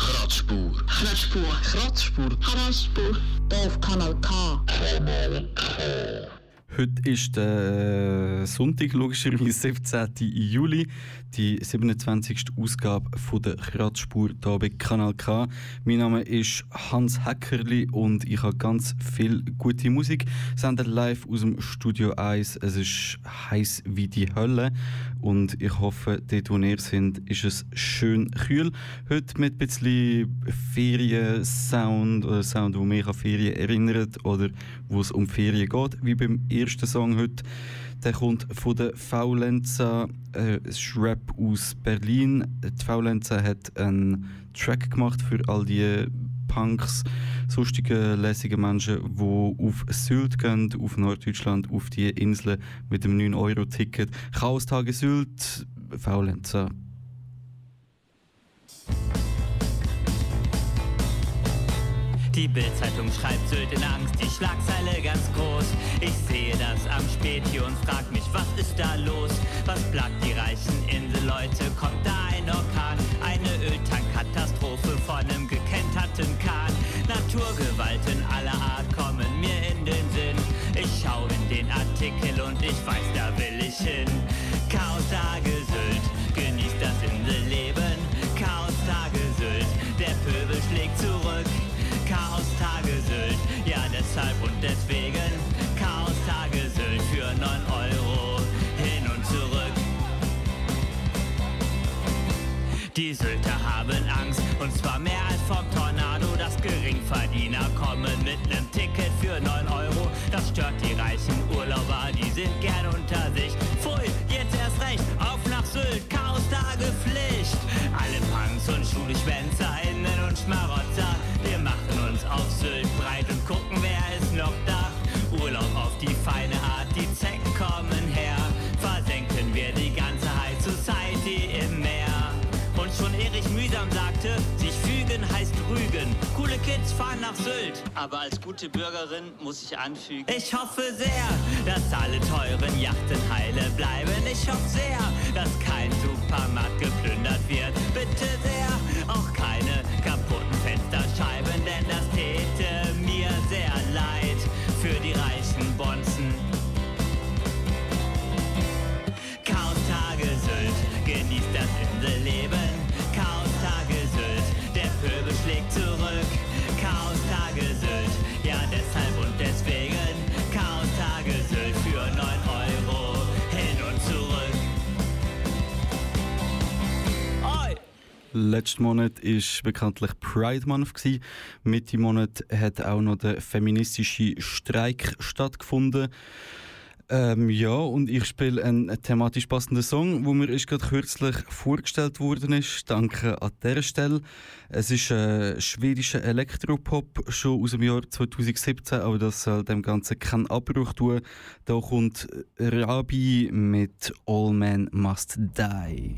Kratzspur. Kratzspur. Kratzspur. Kratzspur. Hier auf Kanal K. Heute ist der Sonntag, logischerweise 17. Juli, die 27. Ausgabe von der Kratzspur hier bei Kanal K. Mein Name ist Hans Heckerli und ich habe ganz viel gute Musik. Senden live aus dem Studio 1. Es ist heiß wie die Hölle und ich hoffe, dort wo ihr sind, ist es schön kühl. Heute mit ein bisschen Ferien-Sound oder Sound, wo mich an Ferien erinnert oder wo es um Ferien geht, wie beim ersten Song heute. Der kommt von der Faulenza, äh, Rap aus Berlin. Die Faulenza hat einen Track gemacht für all die Punks, sonstige lässige Menschen, die auf Sylt gehen, auf Norddeutschland, auf die Insel mit dem 9-Euro-Ticket. Chaos-Tage Sylt, Faulenza. Die Bildzeitung schreibt Sylt in Angst, die Schlagzeile ganz groß. Ich sehe das am Späti und frag mich, was ist da los? Was plagt die reichen Inselleute? Kommt da ein Orkan? Eine Öltankkatastrophe von einem gekenterten Kahn? Naturgewalten aller Art kommen mir in den Sinn. Ich schau in den Artikel und ich weiß, da will ich hin. Chaos-Tage Sylt, genießt das Inselleben. Chaos-Tage Sylt, der Pöbel schlägt zurück. Chaos-Tage Sylt, ja deshalb und deswegen Chaos-Tage Sylt für 9 Euro hin und zurück. Die Sylter haben Angst und zwar mehr als vom Tornado. Geringverdiener kommen mit nem Ticket für 9 Euro. Das stört die reichen Urlauber, die sind gern unter sich. Pfui, jetzt erst recht, auf nach Sylt, Chaos-Tage Pflicht. Alle Punks und SchulschwänzerInnen und Schmarotzer, wir machen uns auf Sylt breit und gucken, wer ist noch da. Urlaub auf die feine Art, die Zecken kommen Kids fahren nach Sylt, aber als gute Bürgerin muss ich anfügen. Ich hoffe sehr, dass alle teuren Yachten heile bleiben. Ich hoffe sehr, dass kein Supermarkt geplündert wird. Bitte sehr, auch keine kaputten Fensterscheiben, denn das täte mir sehr leid für die reichen Bonzen. Chaos-Tage Sylt, genießt das Inselleben. Chaos-Tage Sylt, der Pöbel. Chaos-Tage Sylt, ja deshalb und deswegen. Chaos-Tage Sylt für 9 Euro hin und zurück. Oi! Letzten Monat war bekanntlich Pride Month. Mitte Monat hat auch noch der feministische Streik stattgefunden. Ähm, ja, und ich spiele einen thematisch passenden Song, wo mir ist gerade kürzlich vorgestellt worden ist. Danke an dieser Stelle. Es ist äh, schwedischer Elektropop, schon aus dem Jahr 2017, aber das soll dem Ganzen keinen Abbruch tun. Da kommt Rabi mit All Men Must Die.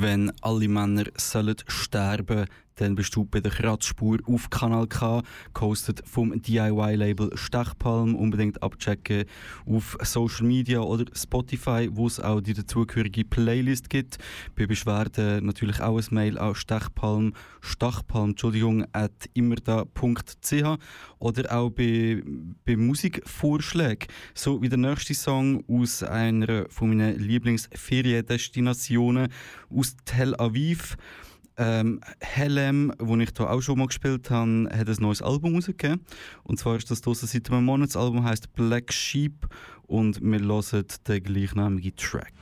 Wenn alle Männer sollen sterben dann bist du bei der Kratzspur auf Kanal K, gehostet vom DIY-Label Stechpalm. Unbedingt abchecken auf Social Media oder Spotify, wo es auch die dazugehörige Playlist gibt. Bei Beschwerden natürlich auch ein Mail an Stechpalm, Stachpalm, Entschuldigung, at immerda.ch oder auch bei, bei Musikvorschlägen. So wie der nächste Song aus einer von meinen Lieblingsferiendestinationen aus Tel Aviv. Ähm, Helem, wo ich hier auch schon mal gespielt habe, hat ein neues Album rausgegeben. Und zwar ist das draussen seit einem Monat. Das Album heißt Black Sheep und wir hören den gleichnamigen Track.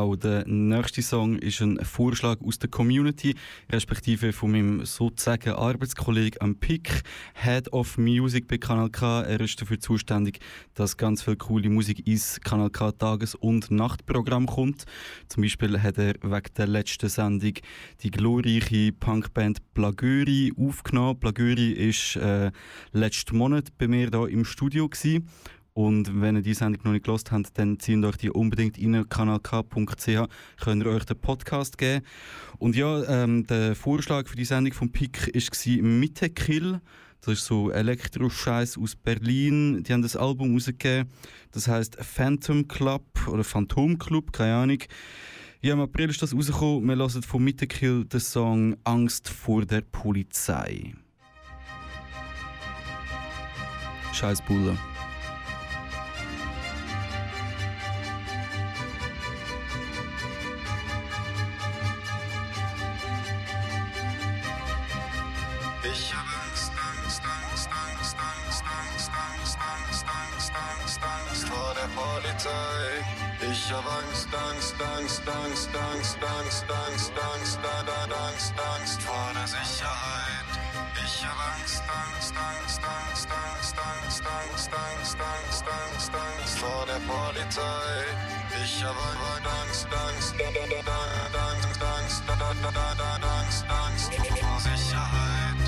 Auch der nächste Song ist ein Vorschlag aus der Community, respektive von meinem sozusagen Arbeitskollegen am Pick, Head of Music bei Kanal K. Er ist dafür zuständig, dass ganz viel coole Musik ins Kanal K Tages- und Nachtprogramm kommt. Zum Beispiel hat er wegen der letzten Sendung die glorreiche Punkband Plagöri aufgenommen. Plagöri ist äh, letzten Monat bei mir hier im Studio gewesen. Und wenn ihr die Sendung noch nicht gelost habt, dann zieht euch die unbedingt rein, kanalk.ch, könnt ihr euch den Podcast geben. Und ja, ähm, der Vorschlag für die Sendung von PIK war Mittekill. Das ist so Elektro-Scheiß aus Berlin. Die haben das Album rausgegeben. Das heißt Phantom Club oder Phantom Club, keine Ahnung. Ja, im April ist das rausgekommen. Wir hören von Mittekill den Song Angst vor der Polizei. Scheiß Bulle. Angst, Angst, Angst, Angst, Angst, Angst, Angst, Angst, Angst vor der Sicherheit. Ich hab Angst, Angst, Angst, Angst, Angst, Angst, Angst, Angst, Angst, Angst, Angst vor der Polizei. Ich hab Angst, Angst, Angst, Angst, da, Angst, Angst vor Sicherheit.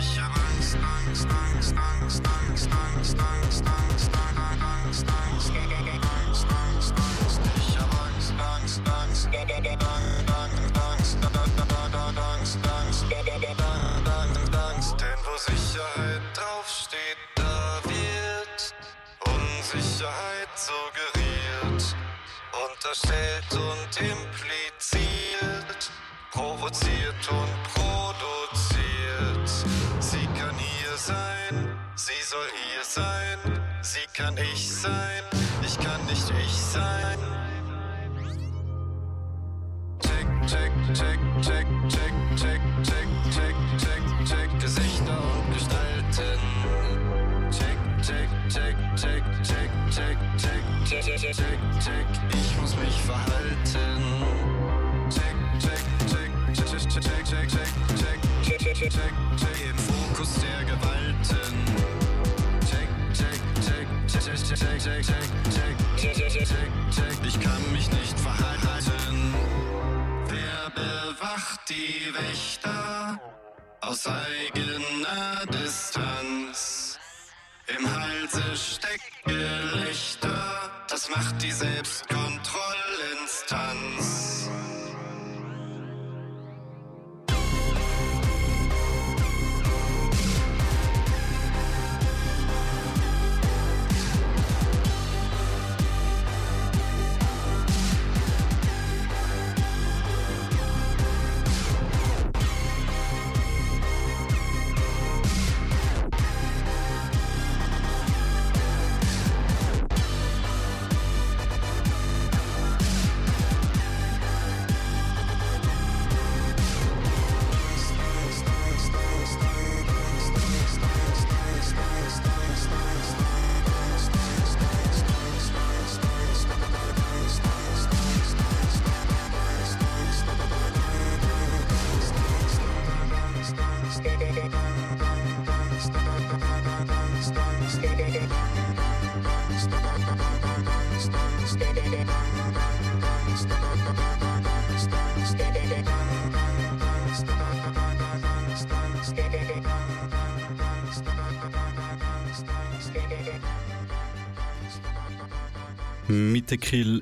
Ich hab Angst, Angst, Angst, Angst, Angst, Angst, Angst, Angst, unterstellt und impliziert, provoziert und produziert. Sie kann hier sein, sie soll hier sein, sie kann ich sein, ich kann nicht ich sein. Check, check, check, check, check, check, check, check, check, check, Gesichter und Gestalten. Check, check, check, check, check, check, check, check, check, ich muss mich verhalten. Check, check, check, check, check, check, check, check, check, check, check, im Fokus der Gewalten. Check, check, check, check, check, check, check, check, check, check, check, ich kann mich nicht verhalten. Wer bewacht die Wächter aus eigener Distanz? Im Halse steckt Gelächter, das macht die Selbstkontrollinstanz.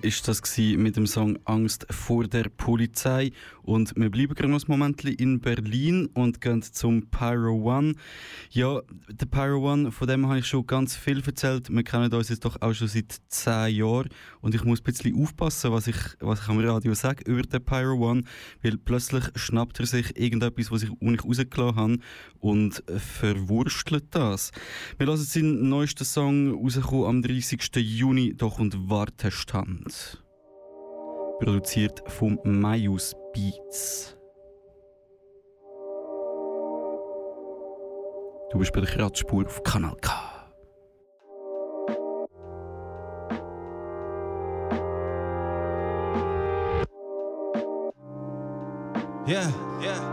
Ist das mit dem Song Angst vor der Polizei und wir bleiben gerade noch ein Moment in Berlin und gehen zum Pyro One. Ja, der Pyro One, von dem habe ich schon ganz viel erzählt. Wir kennen uns jetzt doch auch schon seit zehn Jahren und ich muss ein bisschen aufpassen, was ich, was ich am Radio sage über den Pyro One, weil plötzlich schnappt er sich irgendetwas, was ich, ich rausgelassen habe und verwurstelt das. Wir lassen seinen neuesten Song rauskommen am 30. Juni, doch und Wartestand. Produziert vom Mayus Beats. Du bist bei der Kratzspur auf Kanal K. Yeah, yeah,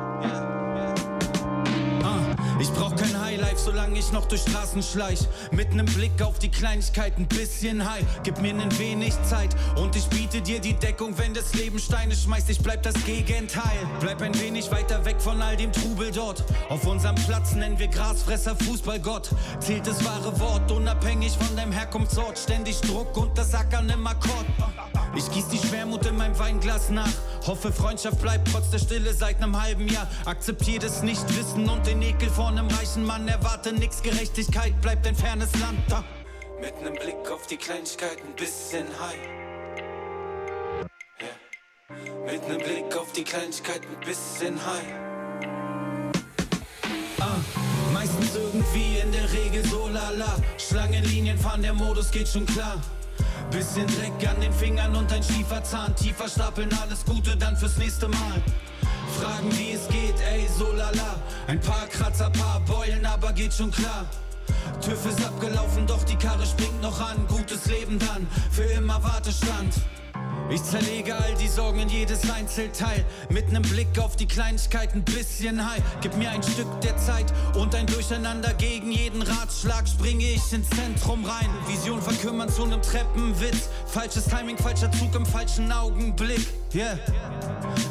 ich noch durch Straßen schleich. Mit nem Blick auf die Kleinigkeiten, bisschen high. Gib mir nen wenig Zeit und ich biete dir die Deckung, wenn das Leben Steine schmeißt. Ich bleib das Gegenteil. Bleib ein wenig weiter weg von all dem Trubel dort. Auf unserem Platz nennen wir Grasfresser Fußballgott. Zählt das wahre Wort, unabhängig von deinem Herkunftsort. Ständig Druck und das Ackern im Akkord. Ich gieß die Schwermut in meinem Weinglas nach. Hoffe, Freundschaft bleibt trotz der Stille seit nem halben Jahr. Akzeptier das Nichtwissen und den Ekel vor nem reichen Mann. Erwarte nix, Gerechtigkeit bleibt ein fernes Land. Da. Mit nem Blick auf die Kleinigkeiten, bisschen high. Yeah. Mit nem Blick auf die Kleinigkeiten, bisschen high. Ah, meistens irgendwie in der Regel so lala. Schlangenlinien fahren, der Modus geht schon klar. Bisschen Dreck an den Fingern und ein schiefer Zahn. Tiefer stapeln, alles Gute dann fürs nächste Mal. Fragen, wie es geht, ey, so lala. Ein paar Kratzer, paar Beulen, aber geht schon klar. TÜV ist abgelaufen, doch die Karre springt noch an. Gutes Leben dann, für immer Wartestand. Ich zerlege all die Sorgen in jedes Einzelteil. Mit nem Blick auf die Kleinigkeiten, bisschen high. Gib mir ein Stück der Zeit und ein Durcheinander gegen jeden Ratschlag. Springe ich ins Zentrum rein. Vision verkümmern zu nem Treppenwitz. Falsches Timing, falscher Zug im falschen Augenblick. Yeah.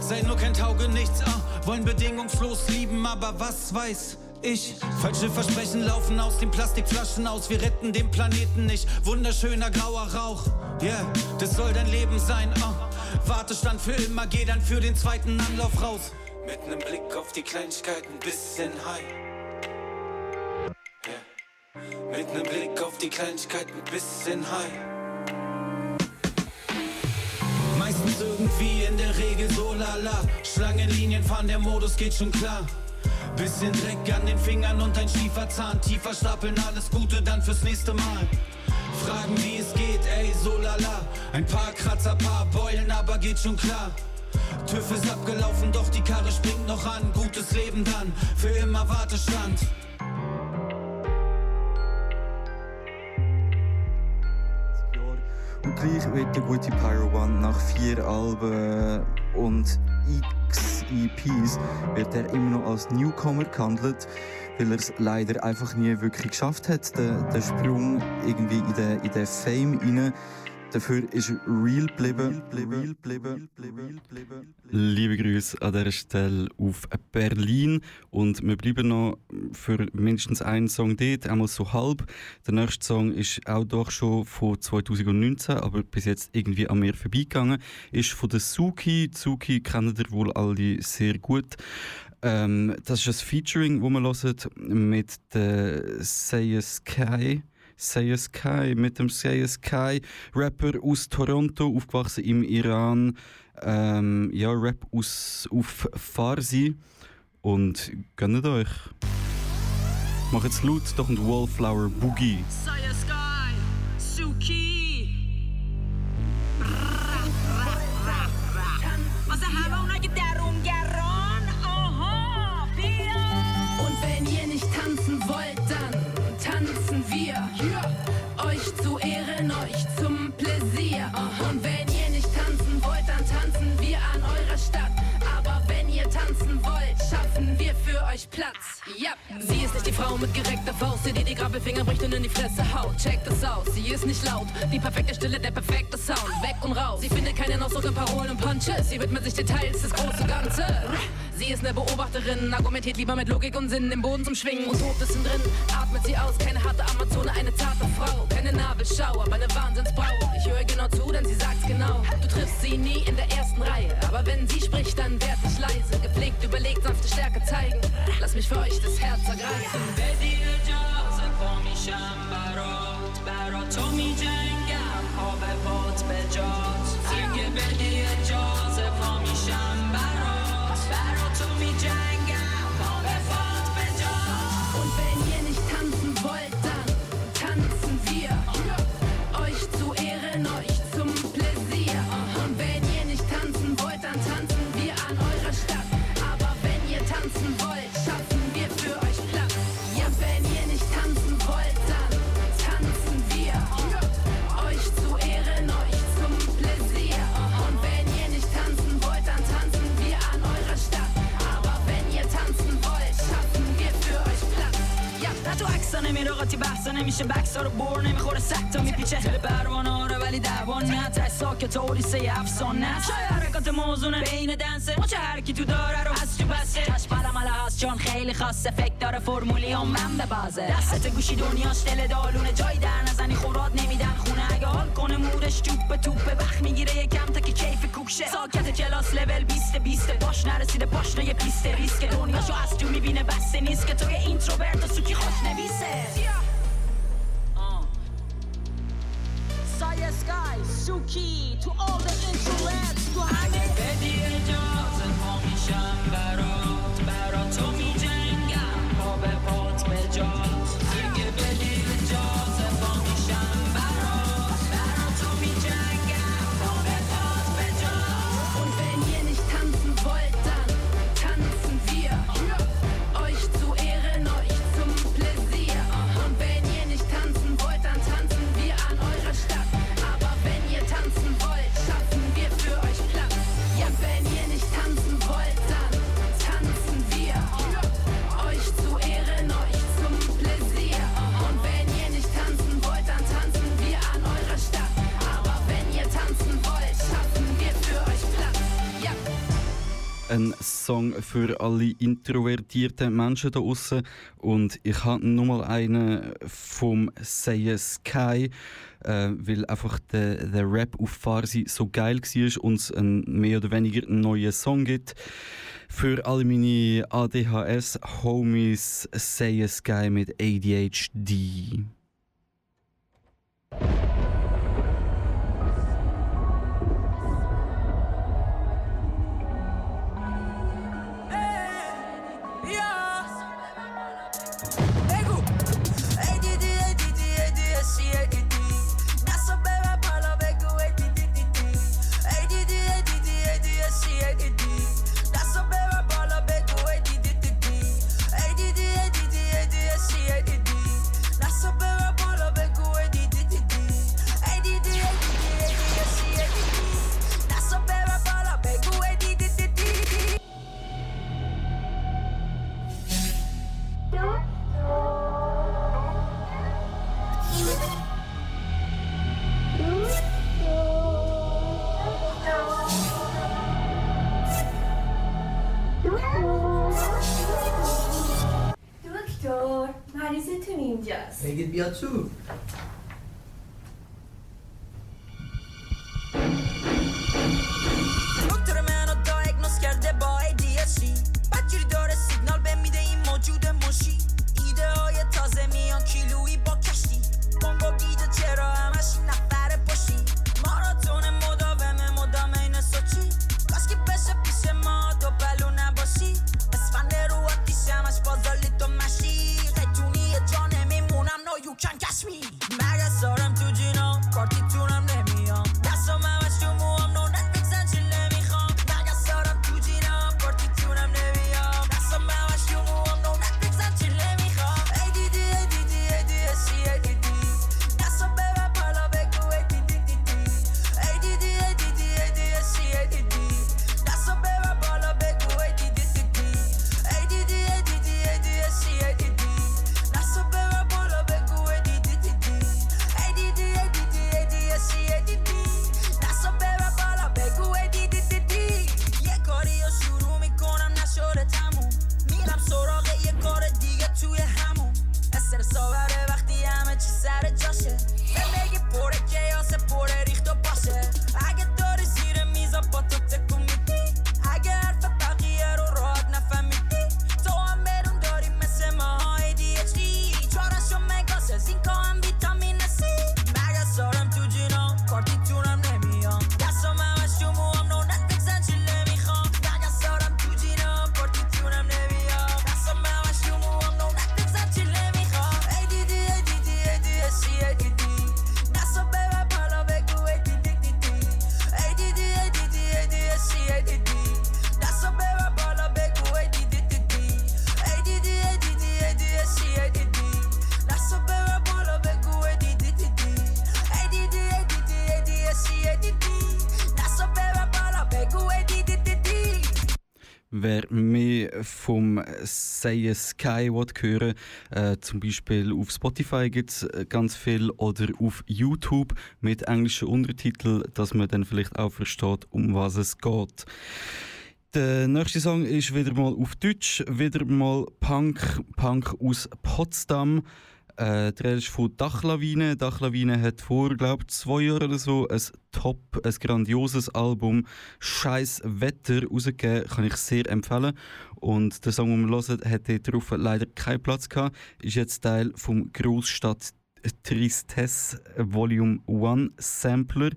Sei nur kein Taugenichts, ah. Wollen bedingungslos lieben, aber was weiß ich? Falsche Versprechen laufen aus den Plastikflaschen aus. Wir retten den Planeten nicht. Wunderschöner grauer Rauch. Yeah, das soll dein Leben sein, ah. Wartestand für immer, geh dann für den zweiten Anlauf raus. Mit nem Blick auf die Kleinigkeiten, bisschen high. Yeah. Mit nem Blick auf die Kleinigkeiten, bisschen high. irgendwie in der Regel so lala. Schlangenlinien fahren, der Modus geht schon klar. Bisschen Dreck an den Fingern und ein schiefer Zahn. Tiefer stapeln, alles Gute dann fürs nächste Mal. Fragen, wie es geht, ey, so lala. Ein paar Kratzer, paar Beulen, aber geht schon klar. TÜV ist abgelaufen, doch die Karre springt noch an. Gutes Leben dann, für immer Wartestand. Und gleich wird der gute Pyro One nach vier Alben und x EPs wird er immer noch als Newcomer gehandelt, weil er es leider einfach nie wirklich geschafft hat, den, den Sprung irgendwie in den, in den Fame rein. Dafür ist. Real geblieben. Real geblieben. Liebe Grüße an dieser Stelle auf Berlin. Und wir bleiben noch für mindestens einen Song dort, einmal so halb. Der nächste Song ist auch doch schon von 2019, aber bis jetzt irgendwie an mir vorbeigegangen. Ist von der Suki. Suki kennen ihr wohl alle sehr gut. Ähm, das ist ein Featuring, das man hört mit der Say Sky. Say Sky, mit dem Say Sky, Rapper aus Toronto, aufgewachsen im Iran. Ähm, ja, Rap aus, auf Farsi. Und gönnt euch. Macht's laut, doch und Wallflower Boogie. Saya Sky, Suki. Was haben und sie ist nicht die Frau mit gereckter Faust, die dir die Grabbelfinger bricht und in die Fresse haut. Check das aus, sie ist nicht laut. Die perfekte Stille, der perfekte Sound. Weg und raus. Sie findet keinen Ausdruck in Parolen und Punches. Sie widmet sich Details, das große Ganze. Sie ist eine Beobachterin, argumentiert lieber mit Logik und Sinn, den Boden zum Schwingen und tobt es innen drin. Atmet sie aus, keine harte Amazone, eine zarte Frau. Keine Nabelschau, aber eine Wahnsinnsbraut. Ich höre genau zu, denn sie sagt's genau. Du triffst sie nie in der ersten Reihe. Aber wenn sie spricht, dann werd ich leise. Gepflegt, überlegt, sanfte Stärke zeigen. Lass mich für euch das Herz ergreifen. بدی اجازه پا میشم برات برا تو میجنگم آب پات به جات اگه بدی اجازه Jack. نه قاطی بحثا نمیشه بکسا رو بر نمی‌خوره سکتا میپیچه. دل پروانه رو ولی دعوا نه ته ساکت افسانه است. شاید حرکات موزونه بین دنسه. ما چه هر کی تو داره رو از تو بسه. علم هست چون خیلی خاصه. فکر داره فرمولی هم من به بازه. دستت گوشی دنیاش دل دالونه جای در نزنی. خوراد نمیدن خونه. اگه حال کنه مودش توپ توپه وقت می‌گیره یکم تا که کیف کوکشه ساکت کلاس لول 20 20 باش نرسیده پاشنه یه پیست ریسک. دنیاشو از تو می‌بینه بسته نیست که تو یه اینتروورت و سوکی خوش نویسه. Sky, Suki, to all the introverts تو همه. بدی اجازه پا میشم برات. told mi dzień, ja. Ein Song für alle introvertierten Menschen da außen und ich habe nochmal einen vom Say Sky, äh, weil einfach der, der Rap auf Farsi so geil war und es einen mehr oder weniger neuen Song gibt. Für alle meine ADHS-Homies Say Sky mit ADHD. Libya too. Say a Sky hören äh, zum Beispiel auf Spotify gibt es äh, ganz viel oder auf YouTube mit englischen Untertiteln, dass man dann vielleicht auch versteht, um was es geht. Der nächste Song ist wieder mal auf Deutsch, wieder mal Punk, Punk aus Potsdam. Äh, die Rede ist von Dachlawine. Dachlawine hat vor, glaube ich, zwei Jahren oder so ein top, ein grandioses Album «Scheiß Wetter» rausgegeben. Kann ich sehr empfehlen. Und der Song, den wir hören, hat dort drauf leider keinen Platz gehabt. Ist jetzt Teil vom Großstadt Tristesse Volume 1 Sampler.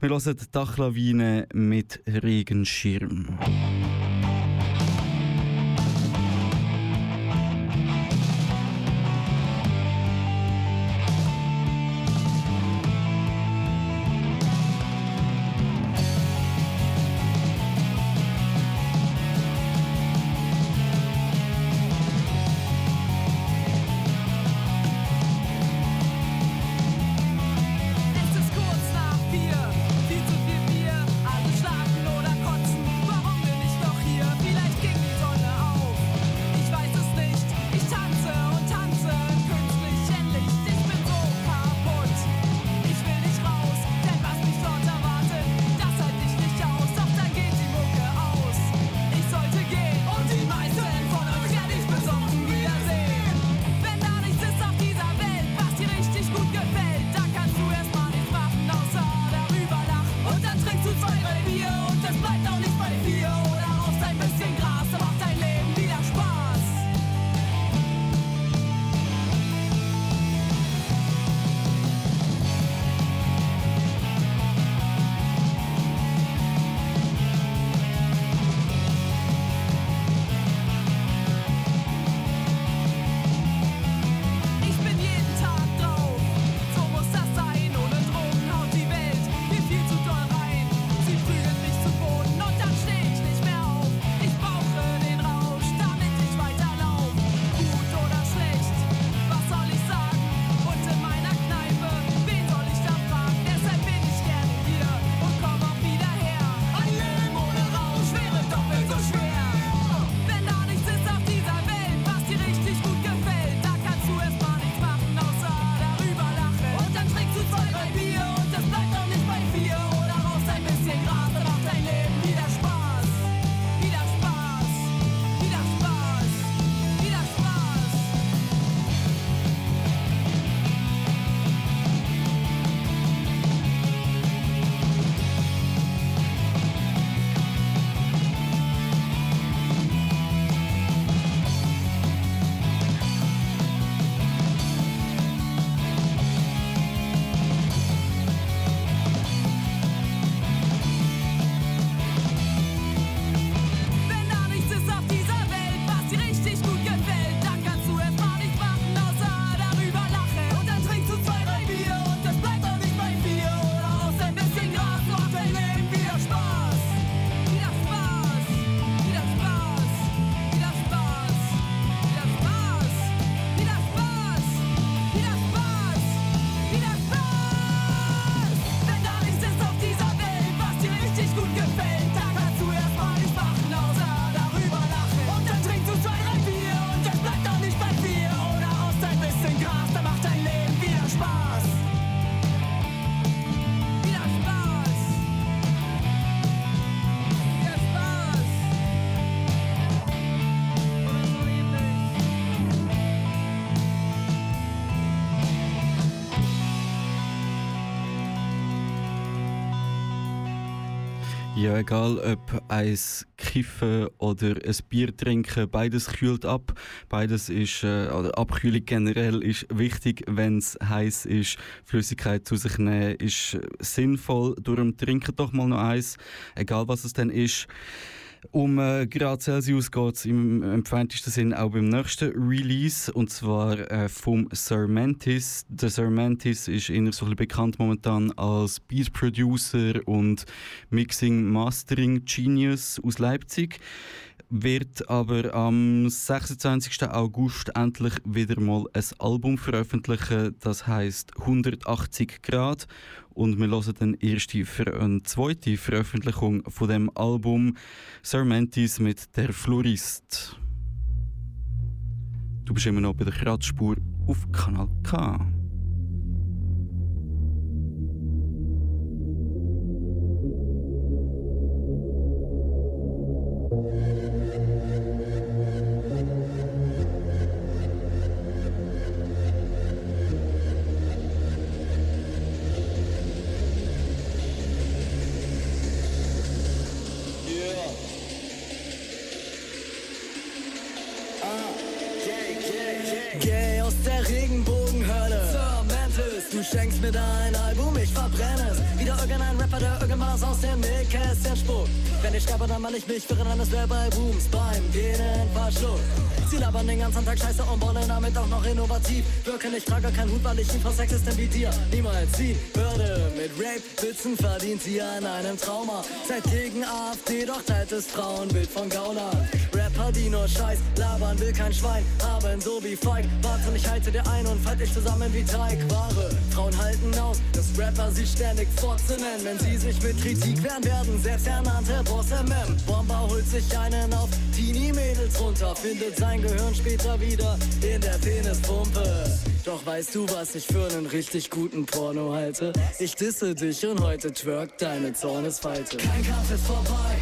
Wir hören Dachlawine mit Regenschirm. Ja, egal ob eins kiffen oder ein Bier trinken, beides kühlt ab. Beides ist, äh, Abkühlung generell ist wichtig, wenn es heiß ist. Flüssigkeit zu sich nehmen ist äh, sinnvoll. Darum trinkt doch mal noch eins, egal was es denn ist. Um äh, Grad Celsius geht es im entferntesten Sinn auch beim nächsten Release und zwar äh, vom Sir. Der Sir ist eher so bekannt momentan als Beat Producer und Mixing Mastering Genius aus Leipzig wird aber am 26. August endlich wieder mal ein Album veröffentlichen, das heißt 180 Grad und wir hören dann erste eine zweite Veröffentlichung von dem Album Sir Mantis mit der Florist. Du bist immer noch bei der Kratzspur auf Kanal K. Sterbe, dann mal ich mich, während eines wäre bei Booms beim Genen verschluckt. Sie labern den ganzen Tag Scheiße und wollen damit auch noch innovativ. Wirken, ich trage keinen Hut, weil ich ihn vor Sexisten wie dir niemals ziehen würde. Mit Rape-Witzen verdient sie an einem Trauma. Seid gegen AfD, doch teilt das Frauenbild von Gaunern. Rapper, die nur Scheiß labern, will kein Schwein haben, so wie Feig. Warte, ich halte dir ein und fall dich zusammen wie Teigware. Frauen halten aus, dass Rapper sie ständig Fotze. Wenn sie sich mit Kritik wehren, werden selbsternannte Boss MM. Bomber holt sich einen auf Teenie-Mädels runter, findet sein Gehirn später wieder in der Penispumpe. Doch weißt du, was ich für einen richtig guten Porno halte? Ich disse dich und heute twerkt deine Zornesfalte. Kein Kampf ist vorbei,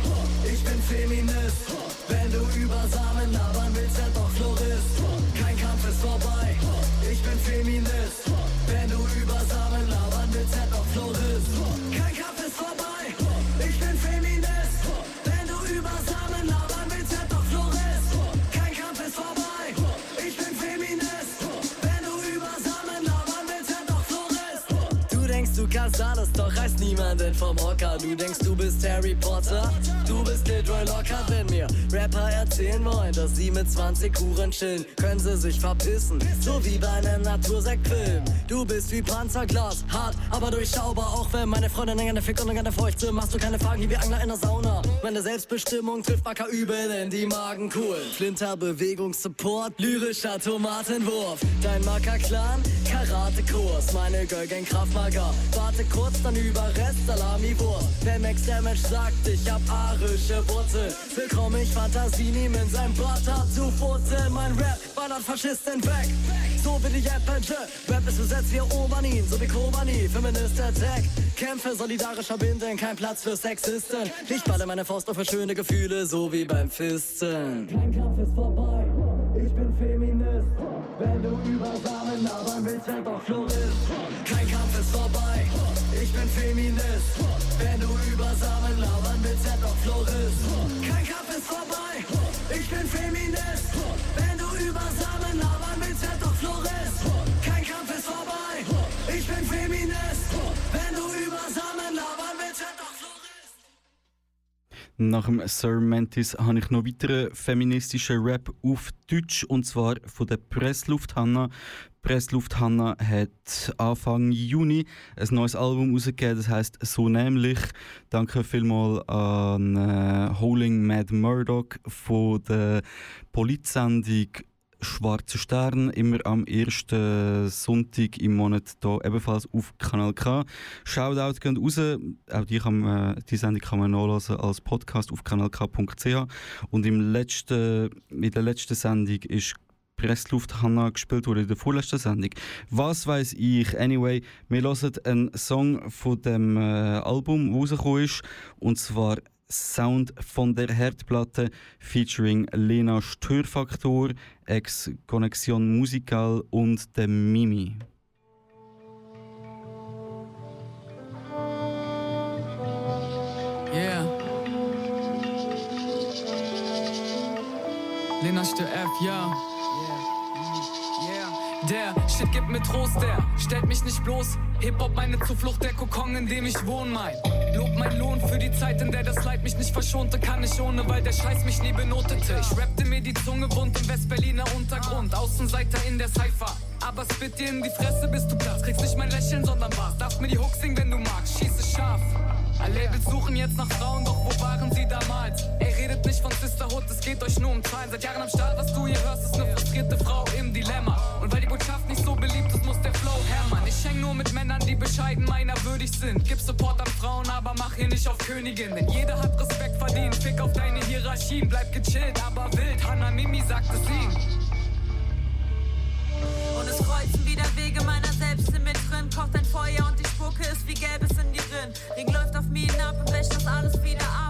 ich bin Feminist. Wenn du über Samen labern willst, werd doch Florist. Kein Kampf ist vorbei, ich bin Feminist. Doch reißt niemanden vom Hocker. Du denkst, du bist Harry Potter, du bist Leroy Lockhart. Wenn mir Rapper erzählen wollen, dass sie mit 20 Huren chillen, können sie sich verpissen, so wie bei einem Natursektfilm. Du bist wie Panzerglas, hart, aber durchschaubar. Auch wenn meine Freundin gerne fickt und gerne feucht sind, machst du keine Fragen wie Angler in der Sauna. Meine Selbstbestimmung trifft Backer übel in die Magenkuhl. Flinter Bewegungssupport, lyrischer Tomatenwurf. Dein Macker-Clan, Karatekurs. Meine Girlgang Kraftmager. Warte kurz, dann über Rest Salami-Wurst. Max Damage sagt, ich hab arische Wurzeln. Willkommen, ich Fantasie nehm in sein hat zu Wurzeln. Mein Rap ballert Faschisten weg. So wie die Apple Rap ist besetzt wie Obanin, so wie Kobani. Feminist Attack. Kämpfe solidarischer Binden, kein Platz für Sexisten. Ich balle meine Faust auf für schöne Gefühle, so wie beim Fisten. Kein Kampf ist vorbei, ich bin Feminist. Wenn du über Samen labern willst, werd doch Florist. Kein Kampf ist vorbei, ich bin Feminist. Wenn du über Samen labern willst, werd doch Florist. Kein Kampf ist vorbei, ich bin Feminist. Wenn du über Samen labern willst, werd doch Florist. Kein Kampf ist vorbei, ich bin Feminist. Wenn du über Samen labern willst, werd doch. Nach dem Sir Mantis habe ich noch weiteren feministischen Rap auf Deutsch und zwar von der Pressluft Hanna. Pressluft Hanna hat Anfang Juni ein neues Album rausgegeben, das heißt So nämlich. Danke vielmals an äh, Howling Mad Murdoch von der Politsendung Schwarzer Stern, immer am ersten Sonntag im Monat hier ebenfalls auf Kanal K. Shoutout gehen raus, auch die, kann man, die Sendung kann man nachlesen als Podcast auf kanalk.ch und im letzten, in der letzten Sendung ist Pressluft Hanna gespielt wurde in der vorletzten Sendung. Was weiß ich? Anyway, wir hören einen Song von dem äh, Album, das rausgekommen ist, und zwar Sound von der Herdplatte featuring Lena Störfaktor, ex Connexion Musical und der Mimi. Yeah. Lena Störf, F, ja. Der Shit gibt mir Trost, der stellt mich nicht bloß. Hip-Hop meine Zuflucht, der Kokon, in dem ich wohn, mein. Lob mein Lohn für die Zeit, in der das Leid mich nicht verschonte. Kann ich ohne, weil der Scheiß mich nie benotete. Ich rappte mir die Zunge wund im Westberliner Untergrund. Außenseiter in der Cypher. Aber spit dir in die Fresse, bis du platzt. Kriegst nicht mein Lächeln, sondern was. Darfst mir die Hooks singen, wenn du magst. Schieße scharf. All Labels suchen jetzt nach Frauen, doch wo waren sie damals? Ey, redet nicht von Sisterhood, es geht euch nur um Zahlen. Seit Jahren am Start, was du hier hörst, ist eine frustrierte Frau im Dilemma. So beliebt ist, muss der Flow hämmern. Ich häng nur mit Männern, die bescheiden meiner würdig sind. Gib Support an Frauen, aber mach hier nicht auf Königin. Denn jeder hat Respekt verdient. Fick auf deine Hierarchien, bleib gechillt, aber wild. Hannah Mimi sagt es ihm. Und es kreuzen wieder Wege meiner selbst in mir drin. Kocht ein Feuer und die Spucke ist wie Gelbes in die Rinn. Ring läuft auf Minen ab und wäscht das alles wieder ab,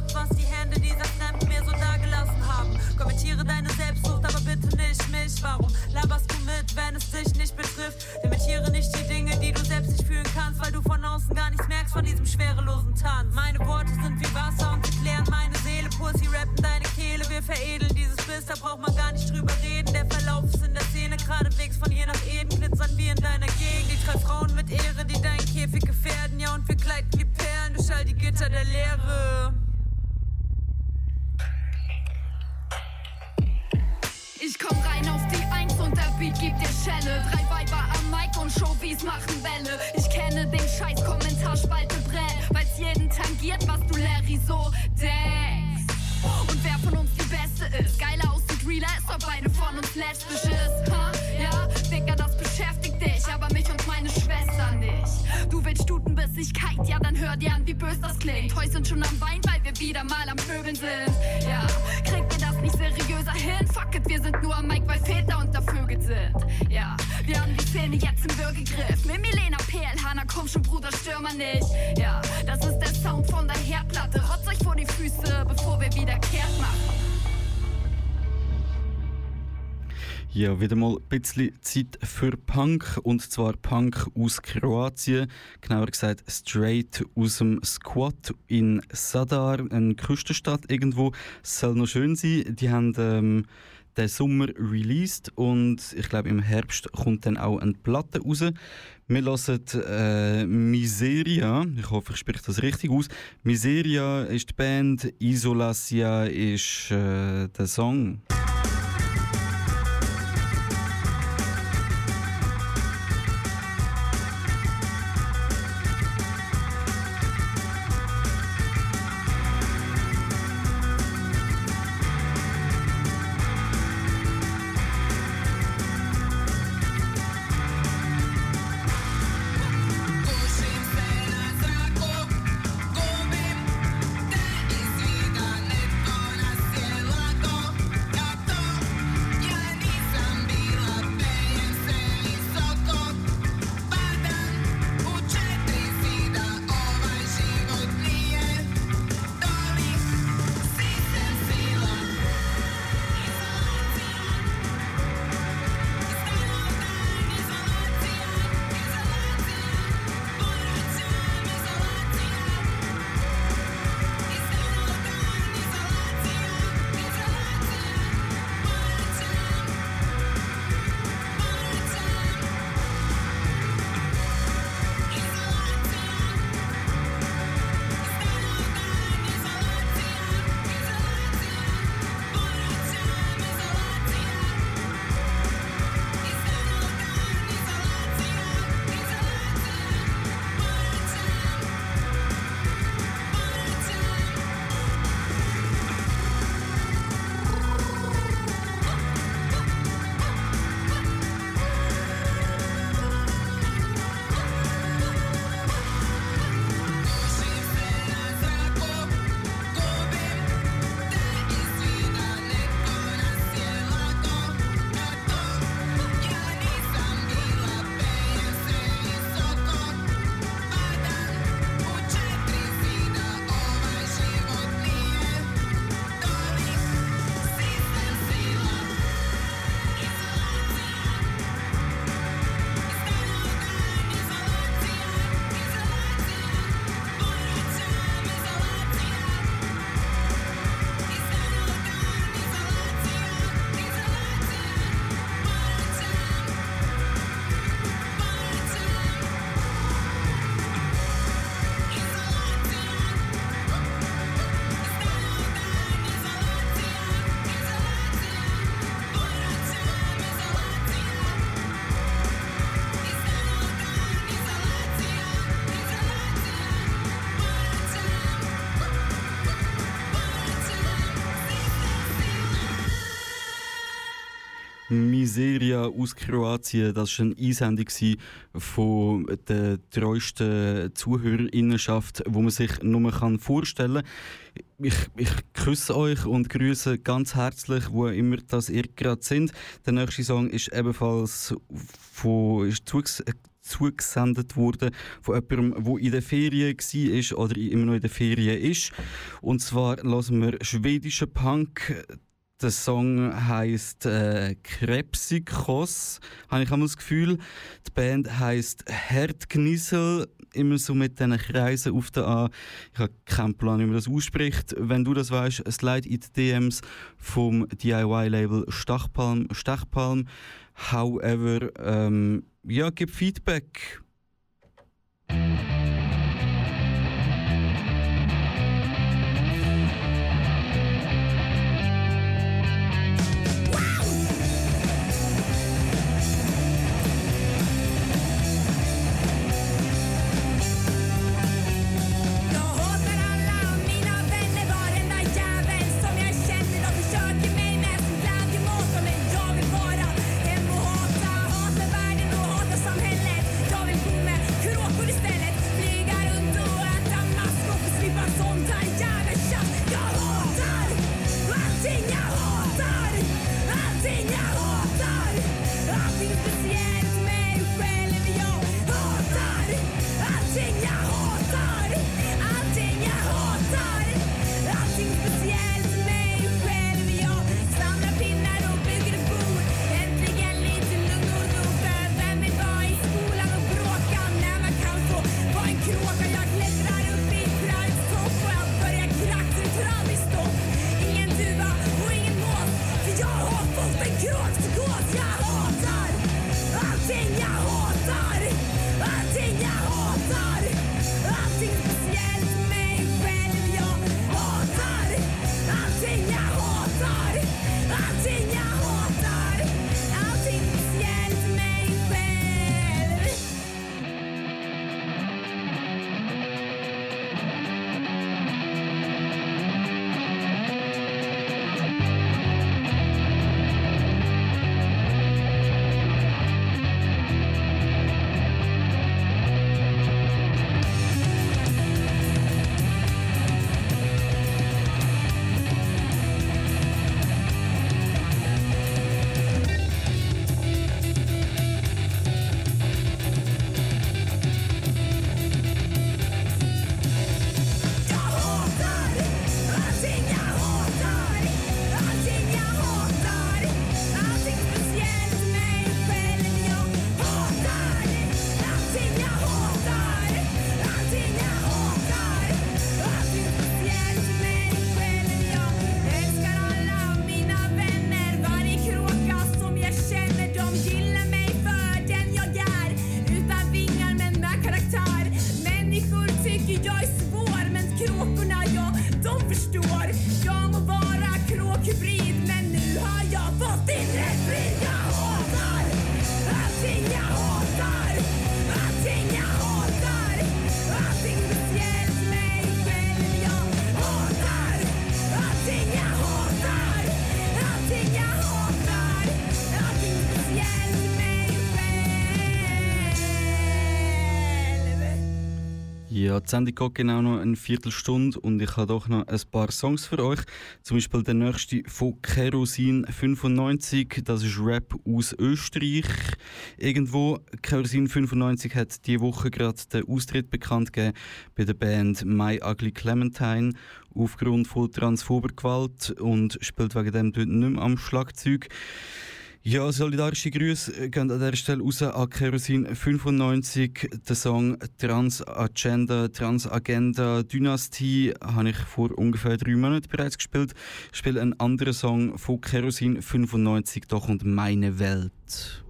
Wieder mal ein bisschen Zeit für Punk. Und zwar Punk aus Kroatien. Genauer gesagt, straight aus dem Squat in Sadar, eine Küstenstadt irgendwo. Es soll noch schön sein. Die haben ähm, den Sommer released und ich glaube, im Herbst kommt dann auch eine Platte raus. Wir hören äh, Miseria. Ich hoffe, ich spreche das richtig aus. Miseria ist die Band, Isolasia ist äh, der Song. Miseria aus Kroatien. Das war eine Einsendung von der treuesten Zuhörerinnenschaft, wo man sich nur vorstellen kann. Ich, ich küsse euch und grüße ganz herzlich, wo immer das ihr gerade sind. Der nächste Song ist ebenfalls von, ist zuges zugesendet worden von jemandem, der in der Ferien war oder immer noch in der Ferien ist. Und zwar lassen wir schwedischen Punk. Der Song heißt äh, Krebsikos, habe ich einmal das Gefühl. Die Band heißt Herdgnissel, immer so mit diesen Kreisen auf der A. Ich habe keinen Plan, wie man das ausspricht. Wenn du das weißt, slide in die DMs vom DIY-Label Stachpalm. Stechpalm. However, ähm, ja, gib Feedback. Die Sendung geht genau noch eine Viertelstunde und ich habe doch noch ein paar Songs für euch. Zum Beispiel der nächste von Kerosin 95, das ist Rap aus Österreich. Irgendwo, Kerosin 95 hat diese Woche gerade den Austritt bekannt gegeben bei der Band My Ugly Clementine aufgrund von transphober Gewalt und spielt wegen dem dort nicht mehr am Schlagzeug. Ja, solidarische Grüße gehen an dieser Stelle raus an Kerosin 95. Der Song Transagenda, Transagenda Dynastie habe ich vor ungefähr drei Monaten bereits gespielt. Ich spiele einen anderen Song von Kerosin 95, da kommt Meine Welt.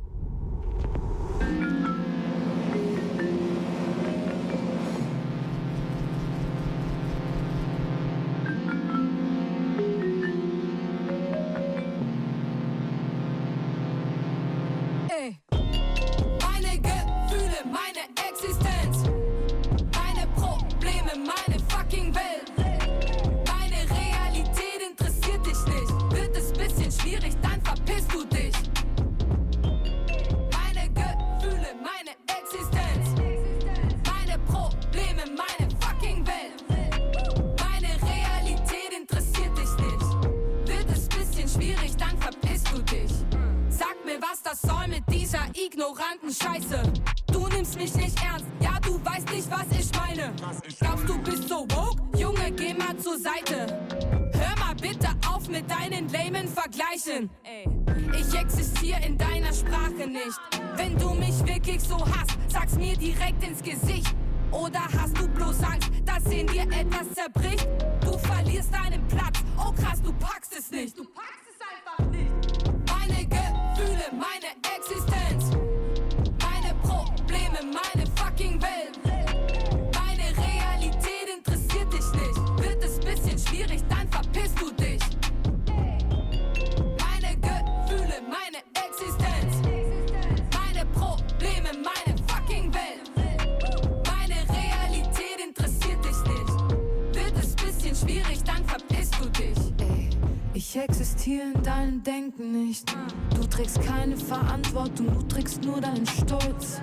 Verantwortung, du trägst nur deinen Stolz.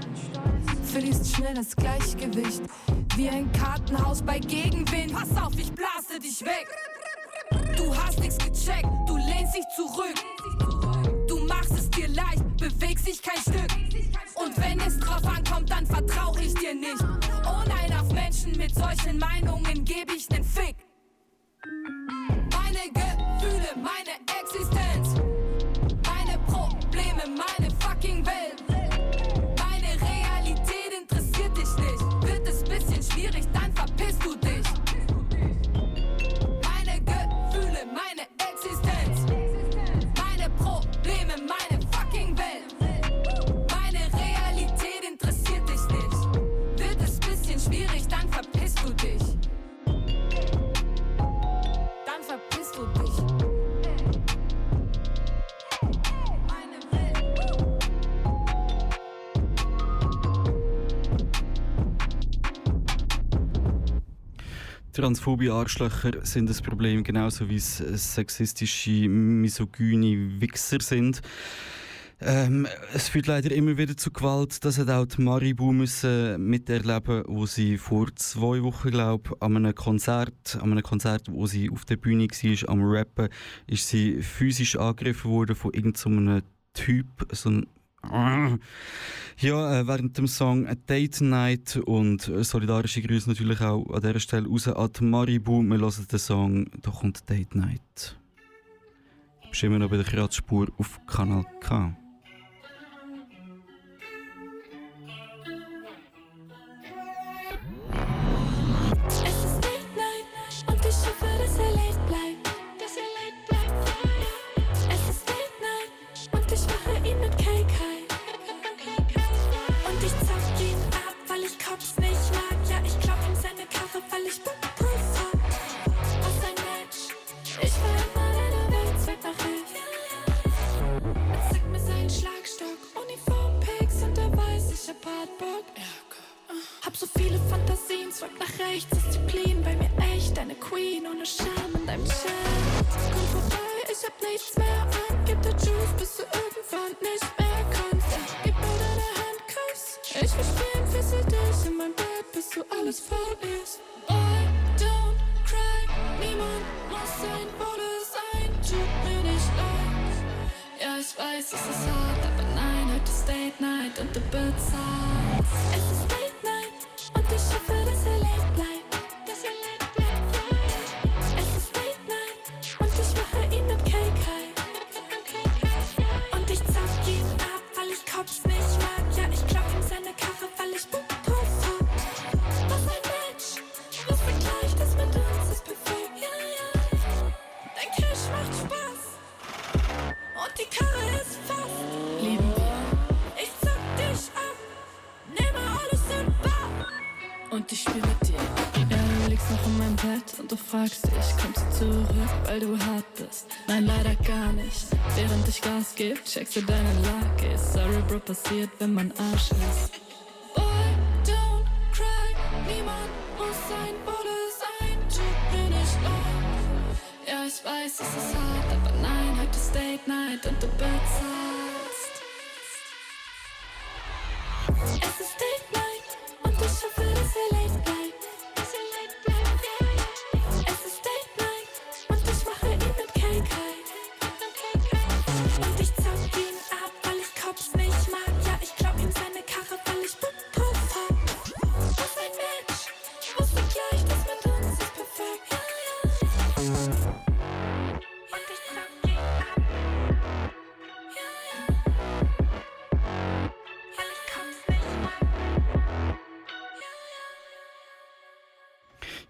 Verlierst schnell das Gleichgewicht, wie ein Kartenhaus bei Gegenwind. Pass auf, ich blase dich weg. Du hast nichts gecheckt, du lehnst dich zurück. Du machst es dir leicht, bewegst dich kein Stück. Und wenn es drauf ankommt, dann vertrau ich dir nicht. Oh nein, auf Menschen mit solchen Meinungen gebe ich nen Transphobe Arschlöcher sind das Problem, genauso wie es äh, sexistische, misogyne Wichser sind. Ähm, es führt leider immer wieder zu Gewalt. Das hat auch die Maribu müssen miterleben, wo sie vor zwei Wochen, glaube an einem Konzert, an einem Konzert, wo sie auf der Bühne war, am Rappen, ist sie physisch angegriffen worden von irgendeinem so Typ, so ein ja, äh, während dem Song Date Night und äh, solidarische Grüße natürlich auch an dieser Stelle raus an die Maribu. Wir hören den Song «Da kommt Date Night». Bist immer noch bei der Kratzspur auf Kanal K. Hab so viele Fantasien, swipe nach rechts, Disziplin bei mir echt, eine Queen ohne Scham in deinem Chat. Komm vorbei, ich hab nichts mehr an, gib dir Juice, bis du irgendwann nicht mehr kannst. Gib mir deine Hand, Kuss, ich verstehe, fessel dich in mein Bett, bis du alles verlierst. Boy, don't cry, niemand muss ein Bude sein, tut mir nicht leid. Ja, ich weiß, es ist hart, aber nein, heute ist Date Night und du bezahlst. Checkst du deine Lage. Sorry, Bro, passiert, wenn man Arsch ist. Boy, don't cry. Niemand muss ein Bude sein. Tut mir nicht leid. Ja, ich weiß, es ist hart, aber nein, heute ist Date Night und du bezahlst. Es ist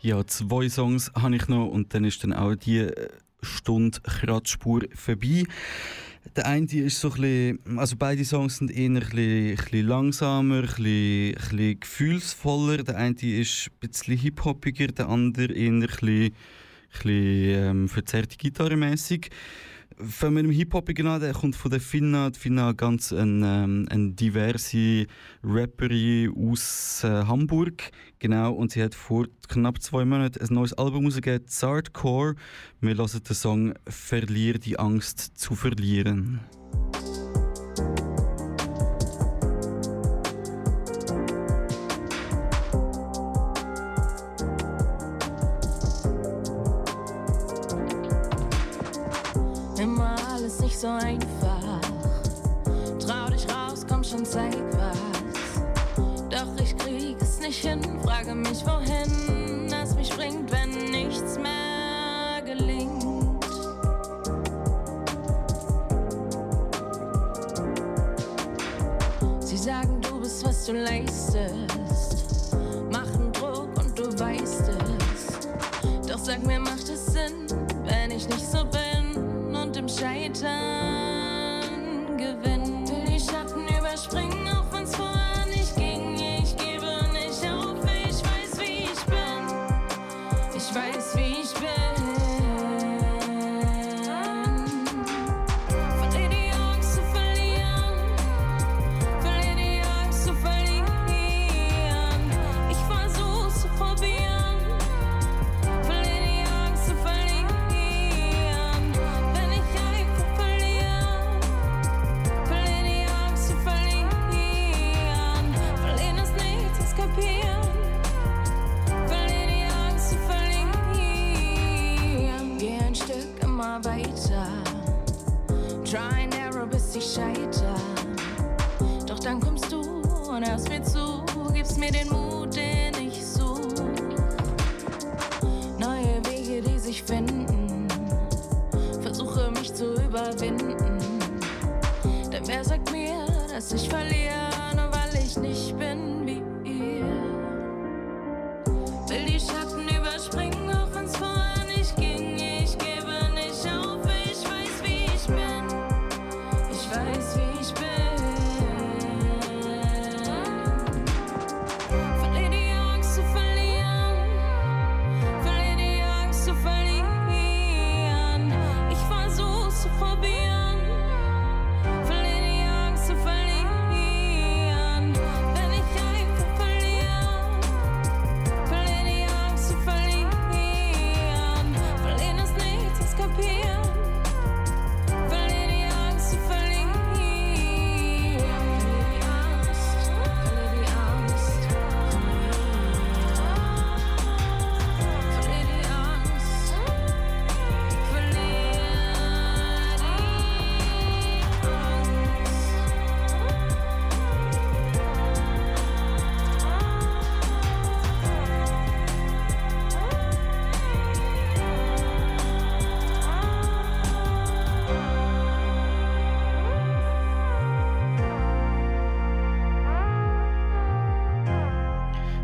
Ja, zwei Songs habe ich noch und dann ist dann auch die äh, Stunde Kratzspur vorbei. Der eine ist so ein bisschen, also beide Songs sind eher ein bisschen, ein bisschen langsamer, ein bisschen, ein bisschen gefühlsvoller. Der eine ist ein bisschen hip-hoppiger, der andere eher ein bisschen, ein bisschen ähm, verzerrte Gitarremäßig. Mit dem Hip-Hop an, der kommt von der Finna. Die Finna ganz eine, ähm, eine diverse Rapperin aus äh, Hamburg. Genau, und sie hat vor knapp zwei Monaten ein neues Album rausgegeben, Zardcore. Wir hören den Song Verlier die Angst zu verlieren. Frage mich wohin es mich bringt, wenn nichts mehr gelingt. Sie sagen, du bist, was du leistest. Machen Druck und du weißt es. Doch sag mir, macht es Sinn, wenn ich nicht so bin und im Scheitern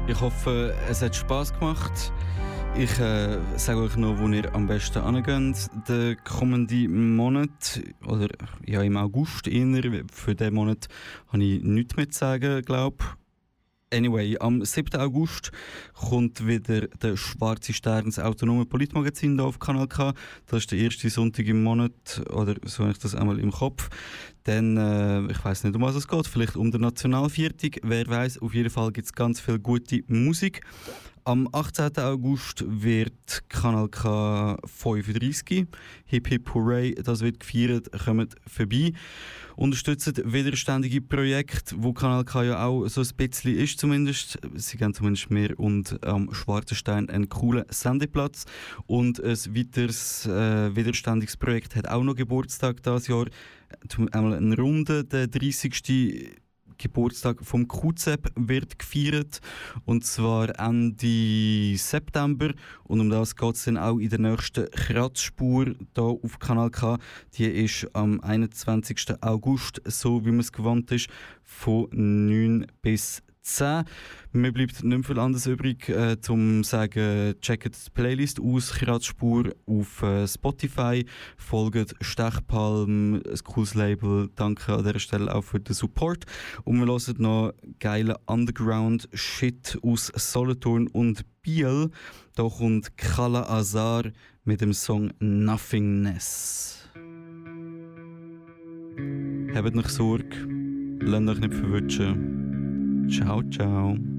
Ich hoffe, es hat Spaß gemacht. Ich äh, sage euch noch, wo ihr am besten angeht. Den kommenden Monat, oder ja im August eher, für diesen Monat habe ich nichts mehr zu sagen, glaube Anyway, am 7. August kommt wieder der Schwarze Stern, das autonome Politmagazin hier auf Kanal K. Das ist der erste Sonntag im Monat, oder so habe ich das einmal im Kopf. Dann, äh, ich weiß nicht, um was es geht, vielleicht um den Nationalviertig. Wer weiß, auf jeden Fall gibt es ganz viel gute Musik. Am 18. August wird Kanal K 35. Hip Hip Hooray, das wird gefeiert. Kommt vorbei. Unterstützt widerständige Projekte, wo Kanal K ja auch so ein bisschen ist zumindest. Sie geben zumindest mehr und am Schwarzen Stein einen coolen Sendeplatz. Und ein weiteres äh, widerständiges Projekt hat auch noch Geburtstag dieses Jahr. Einmal eine Runde, der 30. Geburtstag vom QZEP wird gefeiert und zwar Ende September und um das geht es dann auch in der nächsten Kratzspur hier auf Kanal K. Die ist am 21. August, so wie man es gewohnt ist, von 9 bis 10. Mir bleibt nicht viel anderes übrig, äh, zum zu sagen, checkt die Playlist aus, Kratzspur auf äh, Spotify, folgt Stechpalm, ein cooles Label. Danke an dieser Stelle auch für den Support. Und wir hören noch geile Underground-Shit aus Solothurn und Biel. Da kommt Kala Azar mit dem Song Nothingness. Habt nicht Sorge, lasst euch nicht verwutschen. Ciao, ciao.